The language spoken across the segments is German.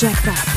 Check that.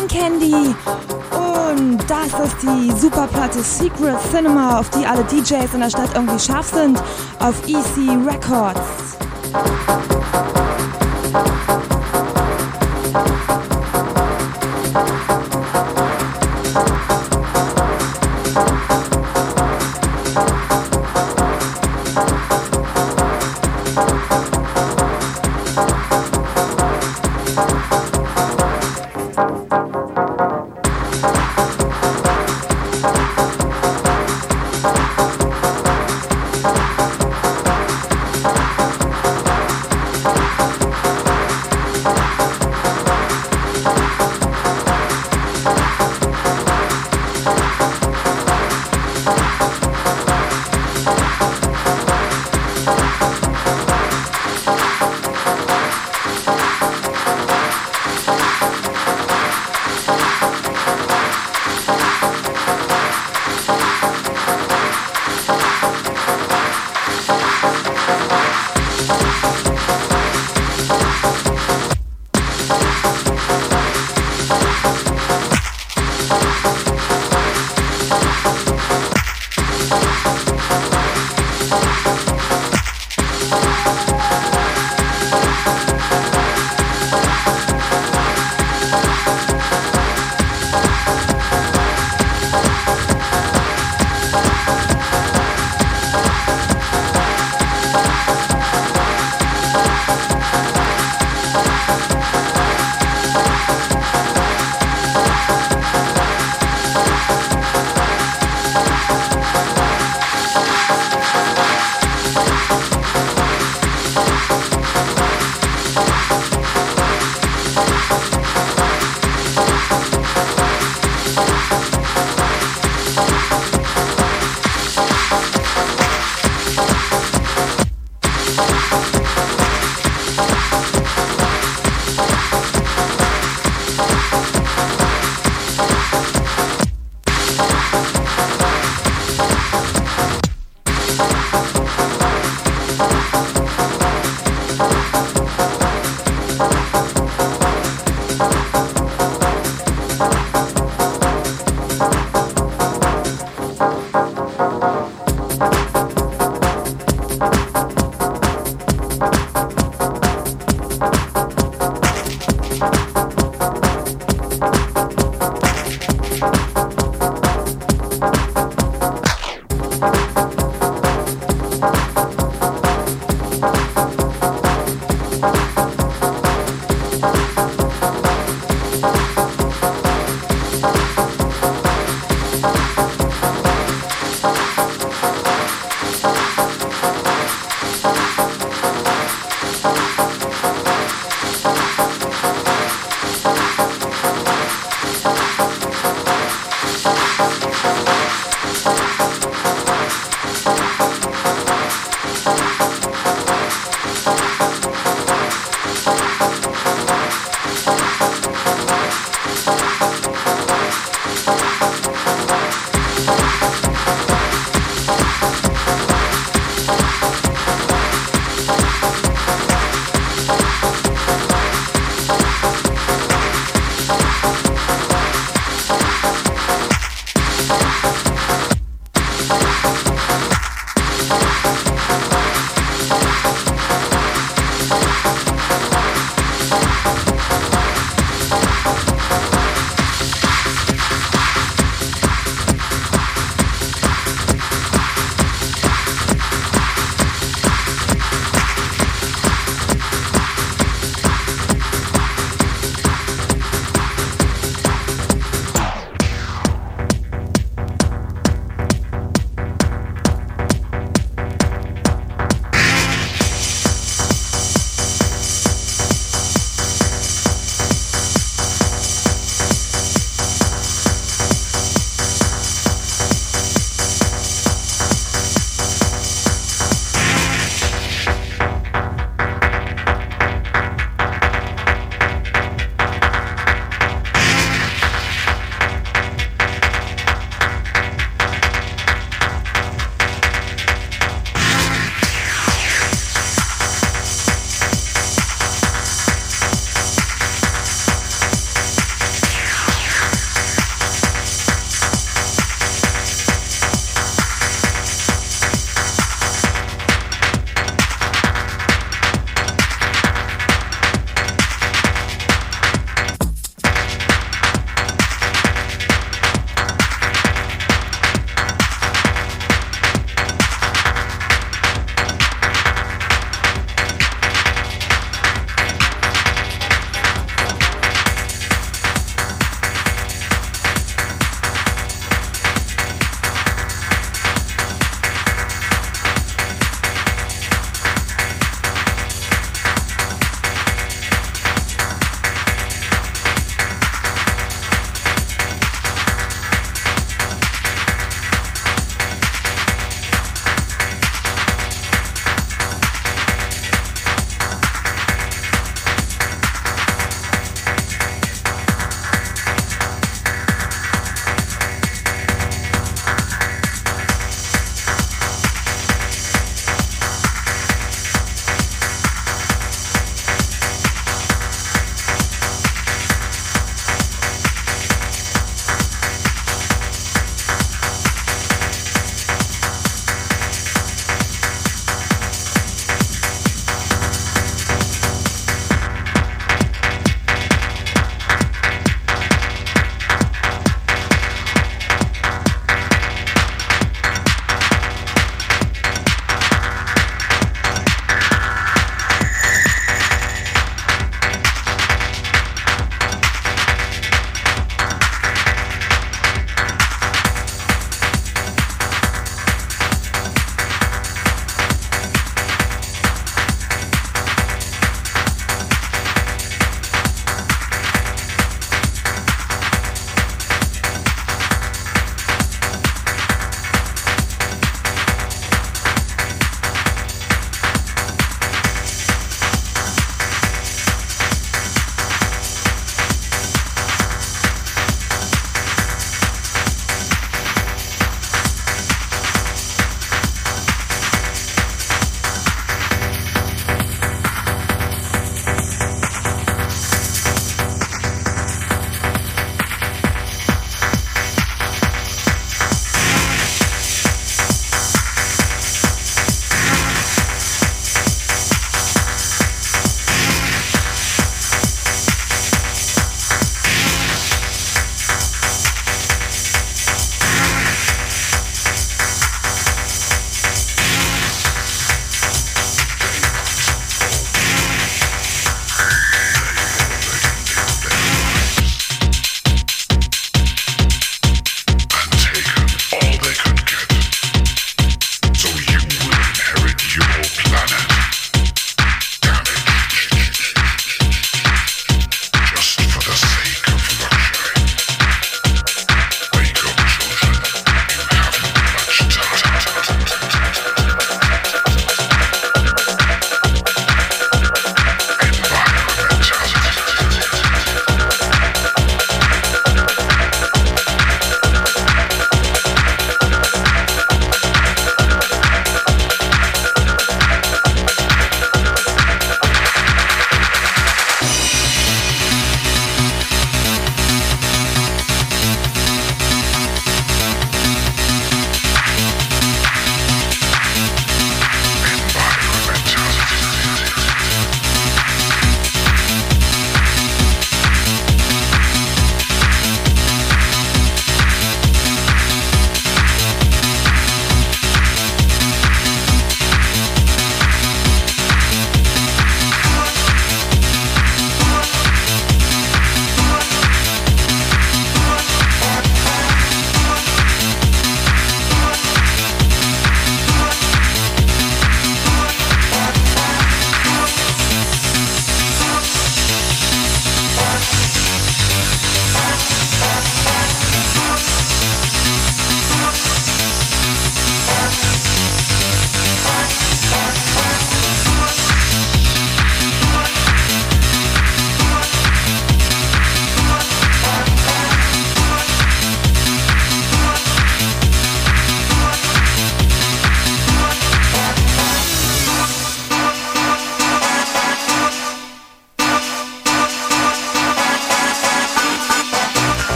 Brain Candy. Und das ist die Superplatte Secret Cinema, auf die alle DJs in der Stadt irgendwie scharf sind, auf EC Records.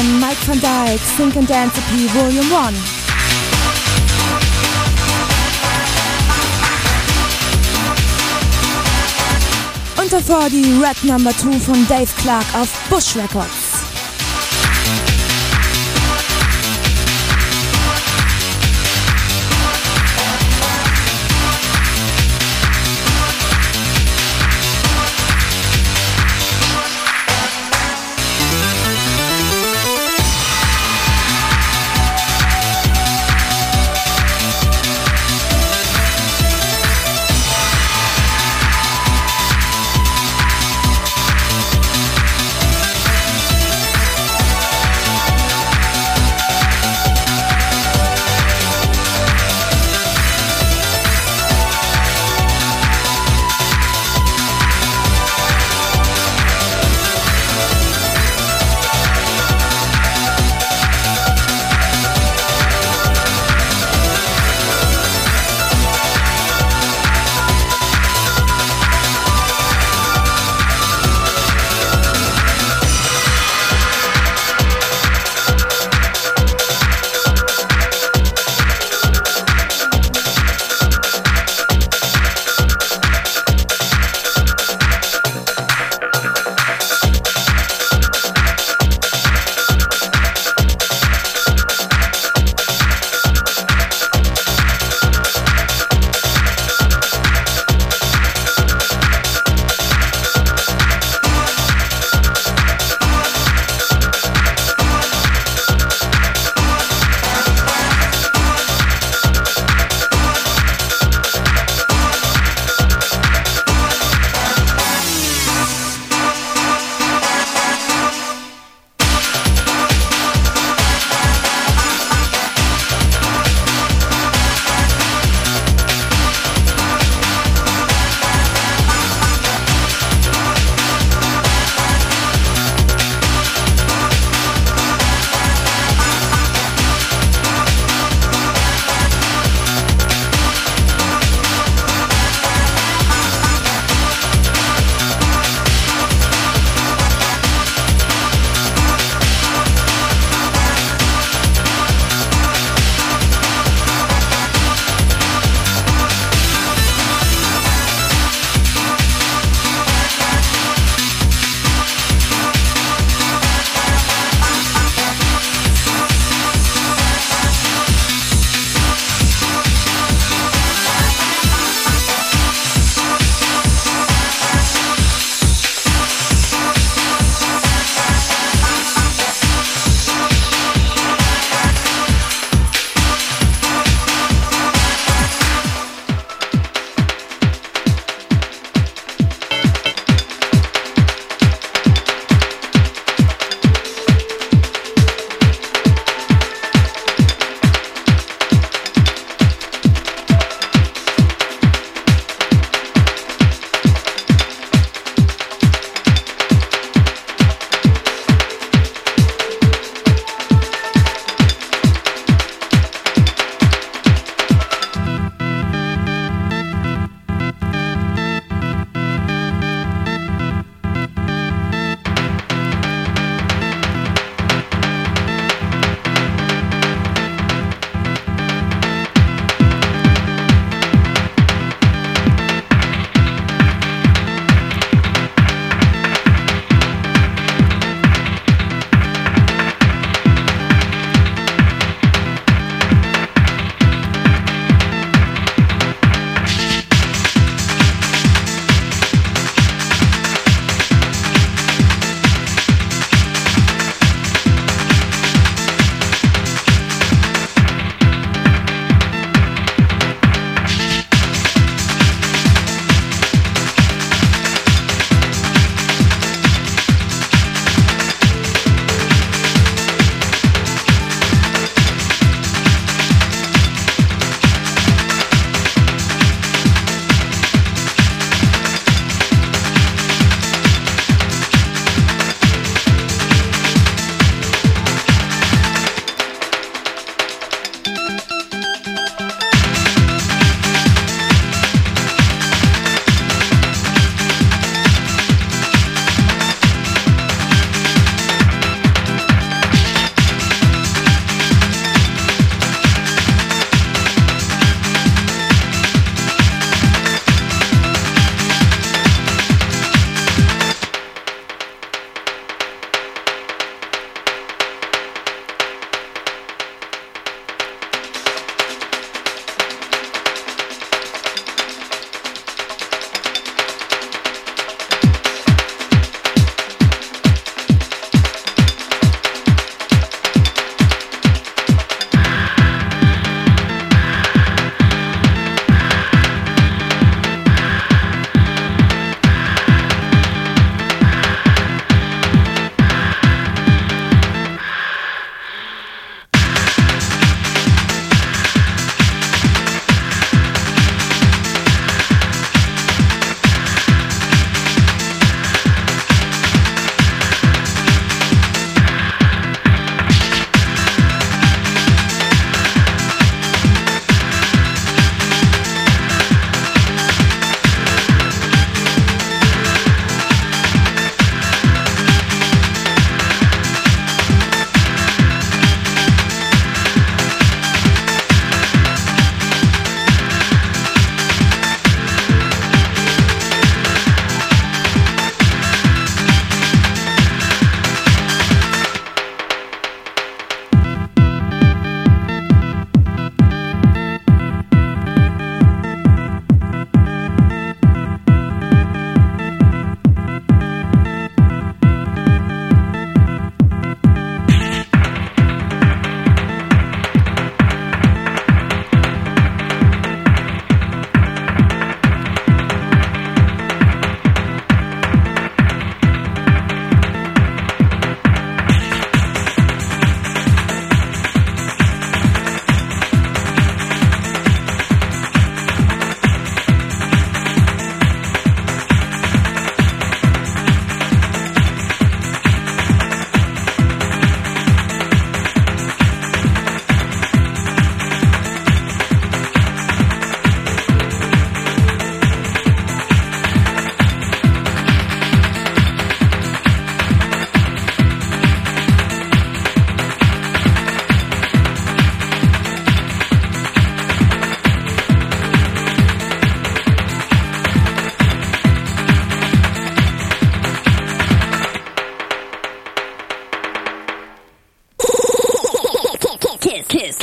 Von Mike van Dyke, Think and Dance EP Volume 1. Und davor die Red Number 2 von Dave Clark auf Bush Records.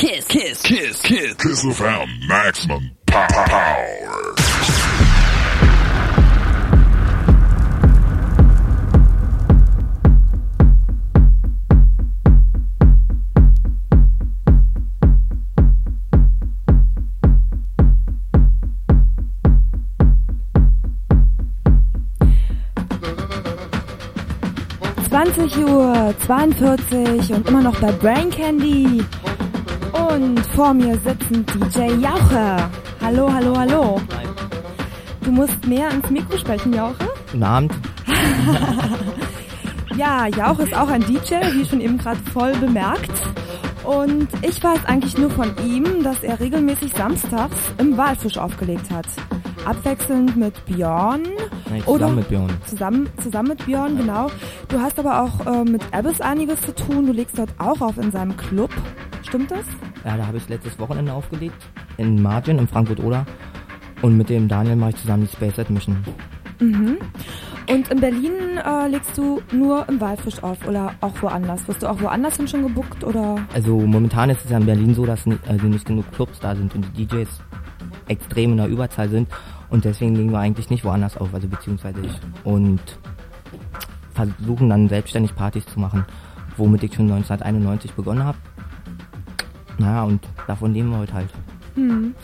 Kiss, Kiss, Kiss, Kiss, Kiss FM Maximum Power. 20 Uhr 42 und immer noch bei Brain Candy. Und vor mir sitzen DJ Jauche. Hallo, hallo, hallo. Du musst mehr ans Mikro sprechen, Jauche. Guten Abend. ja, Jauche ist auch ein DJ, wie schon eben gerade voll bemerkt. Und ich weiß eigentlich nur von ihm, dass er regelmäßig samstags im Walfisch aufgelegt hat. Abwechselnd mit Björn. Nein, zusammen oder mit Björn. Zusammen, zusammen mit Björn, genau. Du hast aber auch äh, mit Abyss einiges zu tun. Du legst dort auch auf in seinem Club. Stimmt das? Ja, da habe ich letztes Wochenende aufgelegt. In Margin, in Frankfurt-Oder. Und mit dem Daniel mache ich zusammen die Space Admission. Mhm. Und in Berlin äh, legst du nur im Walfisch auf oder auch woanders? Wirst du auch woanders hin schon gebuckt oder? Also momentan ist es ja in Berlin so, dass nicht, also nicht genug Clubs da sind und die DJs extrem in der Überzahl sind. Und deswegen legen wir eigentlich nicht woanders auf, also beziehungsweise ich. Und versuchen dann selbstständig Partys zu machen, womit ich schon 1991 begonnen habe. Naja, und davon leben wir heute halt. Hm.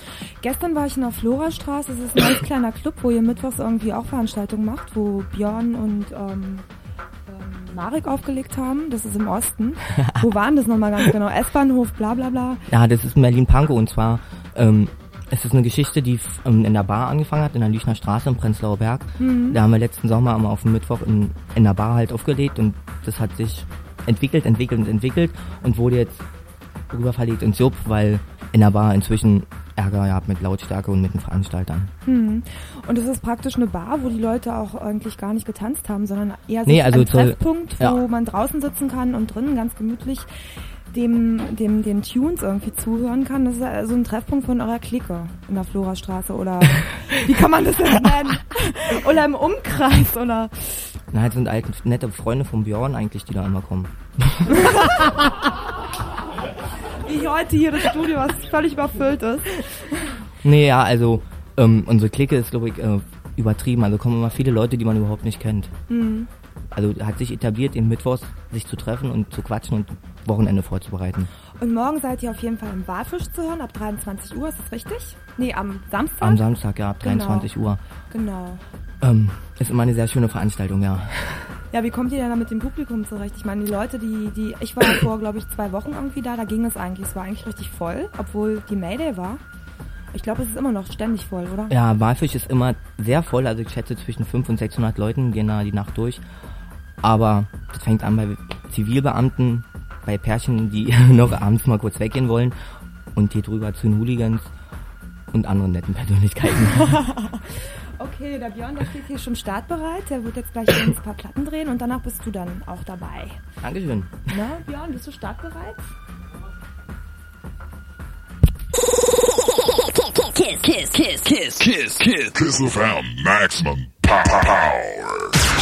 Gestern war ich in der Florastraße. Das ist ein ganz kleiner Club, wo ihr mittwochs irgendwie auch Veranstaltungen macht, wo Björn und ähm, ähm, Marek aufgelegt haben. Das ist im Osten. wo waren das nochmal ganz genau? S-Bahnhof, bla bla bla. Ja, das ist in Berlin-Pankow und zwar ähm, es ist eine Geschichte, die ähm, in der Bar angefangen hat, in der Lüchner Straße im Prenzlauer Berg. Mhm. Da haben wir letzten Sommer immer auf dem Mittwoch in, in der Bar halt aufgelegt und das hat sich entwickelt, entwickelt und entwickelt und wurde jetzt rüber verlegt ins Jupp, weil in der Bar inzwischen Ärger gehabt mit Lautstärke und mit den Veranstaltern. Hm. Und es ist praktisch eine Bar, wo die Leute auch eigentlich gar nicht getanzt haben, sondern eher so Nee, also ein Treffpunkt, wo ja. man draußen sitzen kann und drinnen ganz gemütlich dem, dem, den Tunes irgendwie zuhören kann. Das ist also ein Treffpunkt von eurer Clique in der Florastraße oder wie kann man das denn nennen? oder im Umkreis oder Na, das sind alte, nette Freunde von Björn eigentlich, die da immer kommen. wie heute hier das Studio, was völlig überfüllt ist. Nee, ja, also ähm, unsere Clique ist, glaube ich, äh, übertrieben. Also kommen immer viele Leute, die man überhaupt nicht kennt. Hm. Also hat sich etabliert, im Mittwochs sich zu treffen und zu quatschen und Wochenende vorzubereiten. Und morgen seid ihr auf jeden Fall im Walfisch zu hören, ab 23 Uhr, ist das richtig? Nee, am Samstag? Am Samstag, ja, ab Genau. 23 Uhr. Genau. Ähm, ist immer eine sehr schöne Veranstaltung, ja. Ja, wie kommt ihr denn da mit dem Publikum zurecht? Ich meine, die Leute, die, die, ich war vor, glaube ich, zwei Wochen irgendwie da, da ging es eigentlich, es war eigentlich richtig voll, obwohl die Mayday war. Ich glaube, es ist immer noch ständig voll, oder? Ja, Walfisch ist immer sehr voll, also ich schätze zwischen 500 und 600 Leuten gehen da die Nacht durch. Aber das fängt an bei Zivilbeamten, bei Pärchen, die noch abends mal kurz weggehen wollen und hier drüber zu den Hooligans und anderen netten Persönlichkeiten. Okay, der Björn, der steht hier schon startbereit, der wird jetzt gleich ein paar Platten drehen und danach bist du dann auch dabei. Dankeschön. Na, Björn, bist du startbereit? Kiss, Kiss, Kiss, Kiss, Kiss, Kiss, Kiss FM Maximum Power. Thank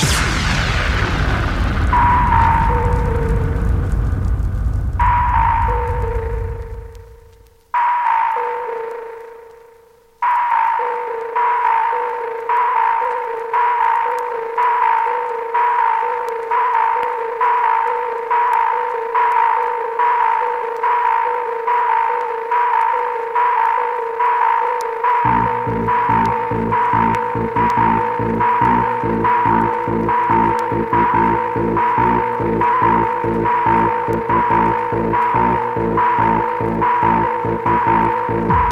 Thank you.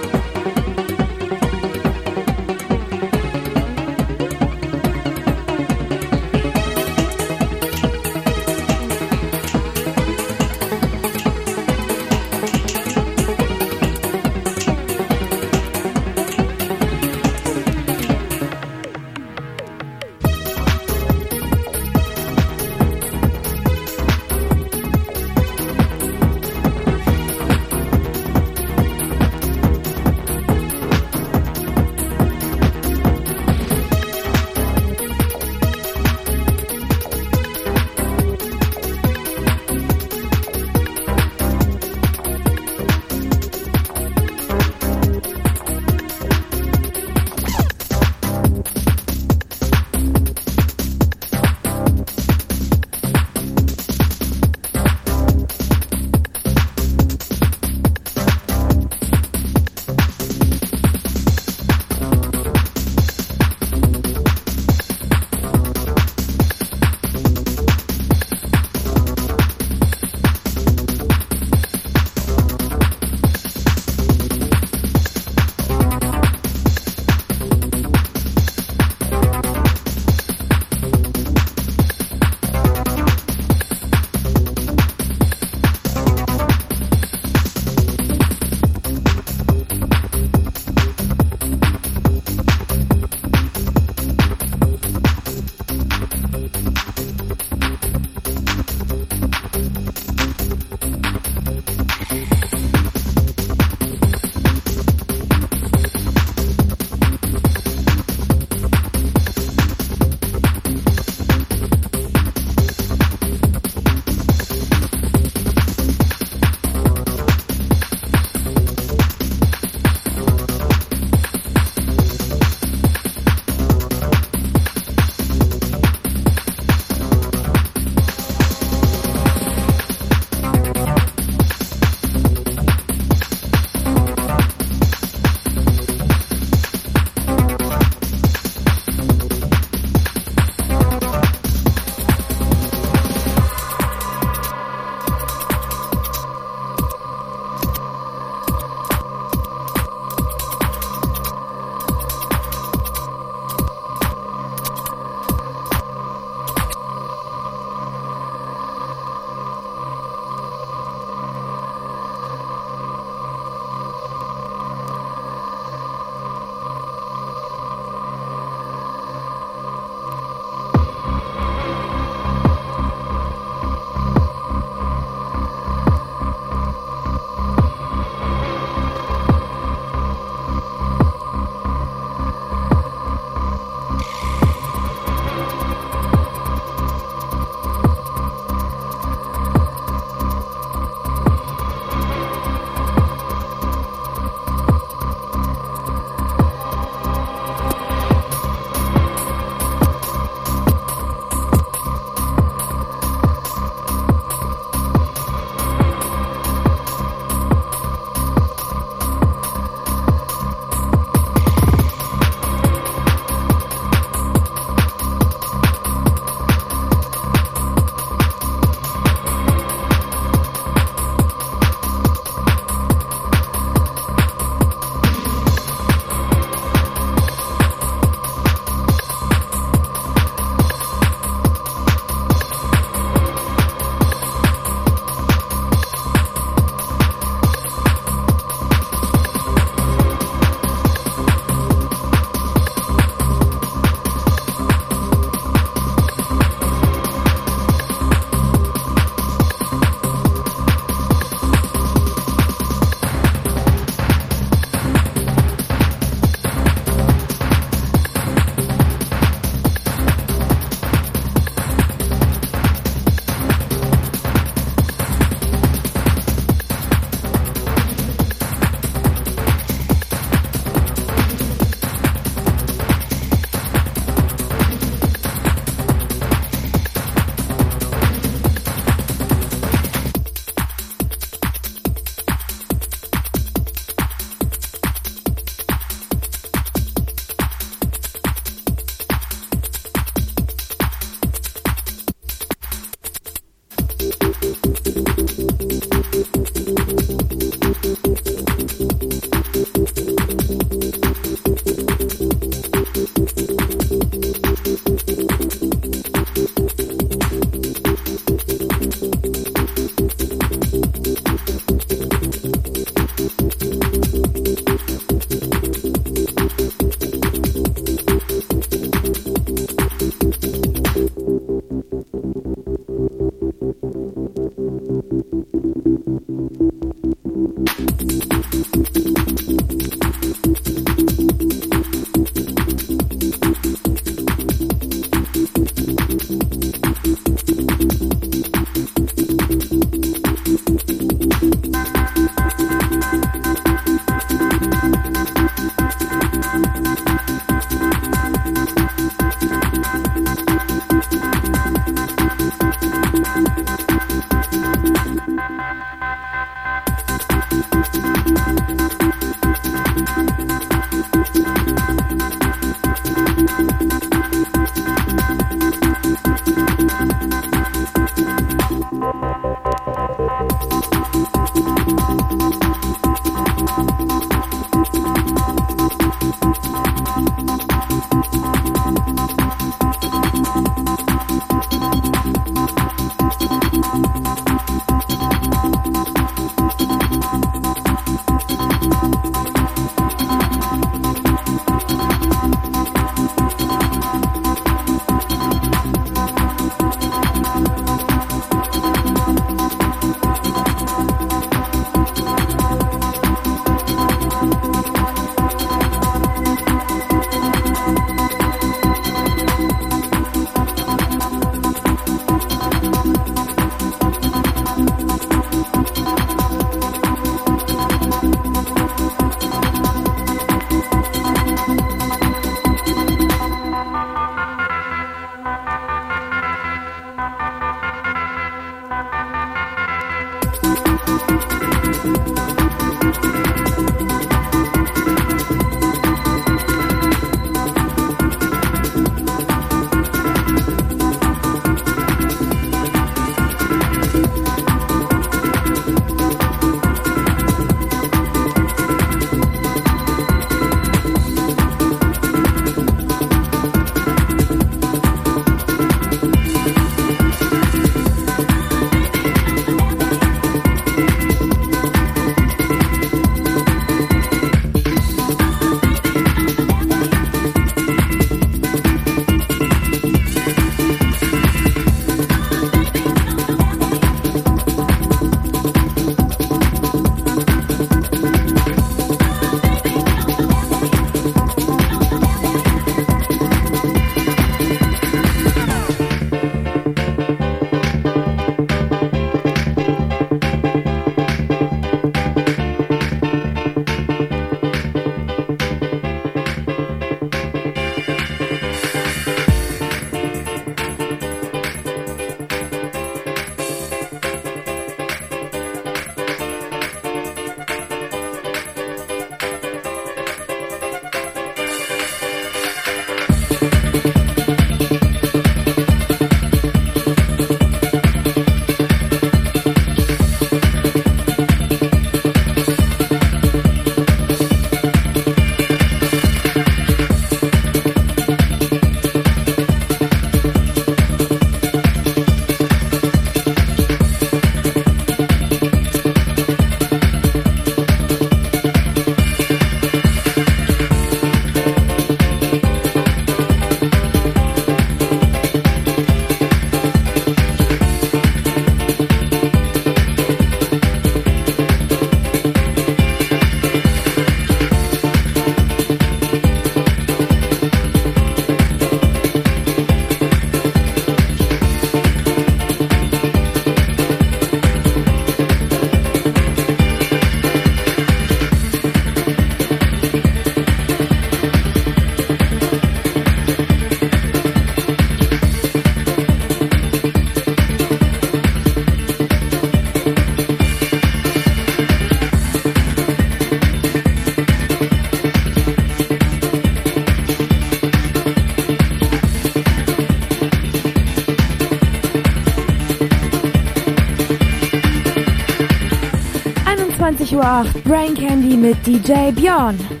21.08 Uhr Brain Candy mit DJ Björn.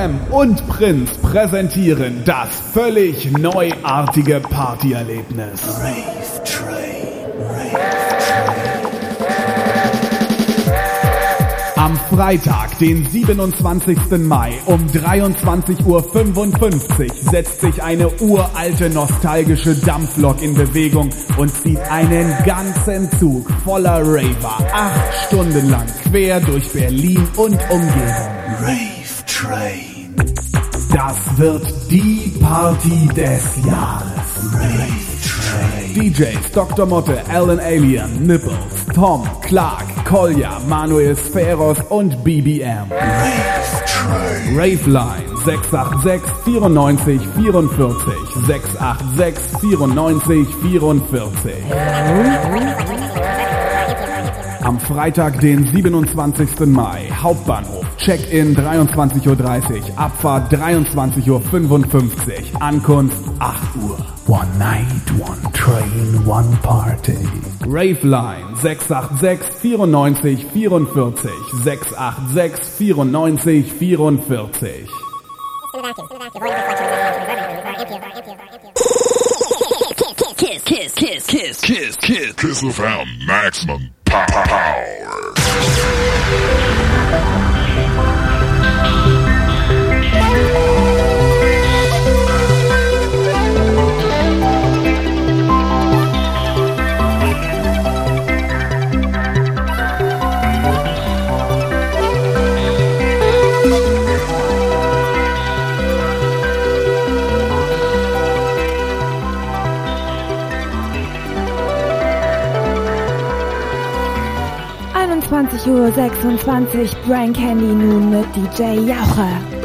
FM und Prinz präsentieren das völlig neuartige Partyerlebnis. Rave Train. Rave Am Freitag, den 27. Mai um 23.55 Uhr setzt sich eine uralte nostalgische Dampflok in Bewegung und zieht einen ganzen Zug voller Raver acht Stunden lang quer durch Berlin und Umgebung. Wird die Party des Jahres. DJs Dr. Motte, Alan Alien, Nipples, Tom, Clark, Kolja, Manuel Sferos und BBM. Rave Raveline 686 94 44 686 94 44. Am Freitag, den 27. Mai, Hauptbahnhof. Check-in 23.30 Uhr, Abfahrt 23.55 Uhr, Ankunft 8 Uhr. One night, one train, one party. Raveline 686 94 44 686 94 44. Kiss, kiss, kiss, kiss, kiss, kiss, kiss FM maximum power. 20.26 Uhr 26 Brain Candy nun mit DJ Jauche.